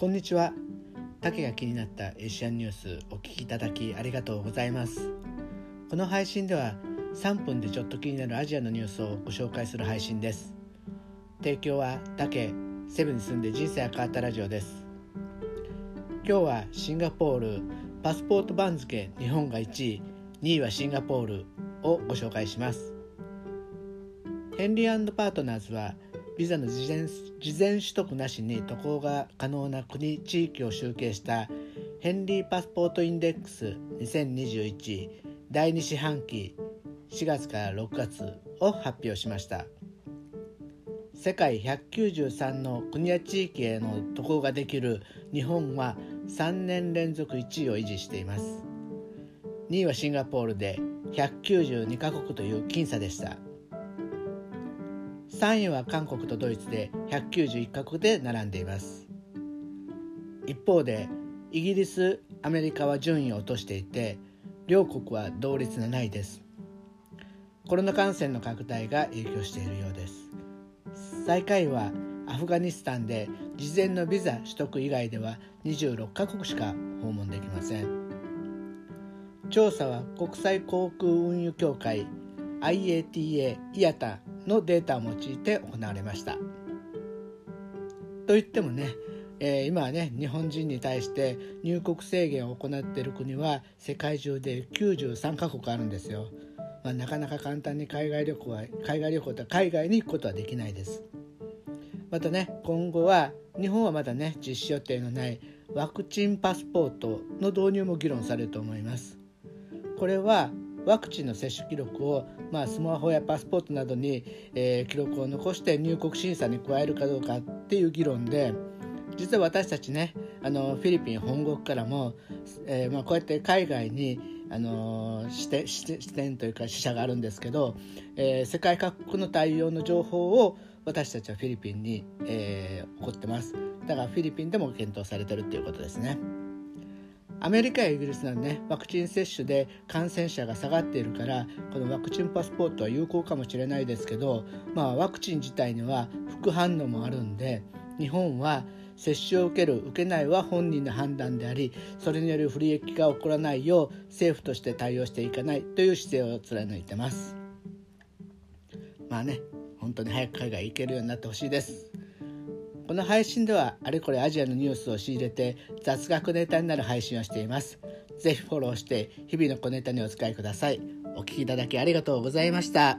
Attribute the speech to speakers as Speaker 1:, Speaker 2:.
Speaker 1: こんにちは。竹が気になったエシアンニュースお聞きいただきありがとうございます。この配信では3分でちょっと気になるアジアのニュースをご紹介する配信です。提供は竹セブンに住んで人生が変わったラジオです。今日はシンガポールパスポート番付日本が1位2位はシンガポールをご紹介します。ヘンリーパートナーズはビザの事前事前取得なしに渡航が可能な国地域を集計したヘンリーパスポートインデックス2021第2四半期4月から6月を発表しました。世界193の国や地域への渡航ができる日本は3年連続1位を維持しています。2位はシンガポールで192カ国という僅差でした。3位は韓国とドイツで191カ国で並んでいます。一方でイギリスアメリカは順位を落としていて両国は同率7位です。コロナ感染の拡大が影響しているようです。最下位はアフガニスタンで事前のビザ取得以外では26カ国しか訪問できません。調査は国際航空運輸協会 IATA イアタのデータを用いて行われました。といってもね、えー、今はね日本人に対して入国制限を行っている国は世界中で93カ国あるんですよ。まあ、なかなか簡単に海外旅行は海外旅行と海外に行くことはできないです。またね今後は日本はまだね実施予定のないワクチンパスポートの導入も議論されると思います。これはワクチンの接種記録を、まあ、スマホやパスポートなどに、えー、記録を残して入国審査に加えるかどうかっていう議論で実は私たちねあのフィリピン本国からも、えーまあ、こうやって海外にあの視点視点というか支社があるんですけど、えー、世界各国の対応の情報を私たちはフィリピンに、えー、送ってますだからフィリピンでも検討されてるっていうことですね。アメリカやイギリスなどねワクチン接種で感染者が下がっているからこのワクチンパスポートは有効かもしれないですけど、まあ、ワクチン自体には副反応もあるんで日本は接種を受ける受けないは本人の判断でありそれによる不利益が起こらないよう政府として対応していかないという姿勢を貫いてます。まあね本当に早く海外行けるようになってほしいです。この配信ではあれこれアジアのニュースを仕入れて雑学ネタになる配信をしています。ぜひフォローして日々の小ネタにお使いください。お聴きいただきありがとうございました。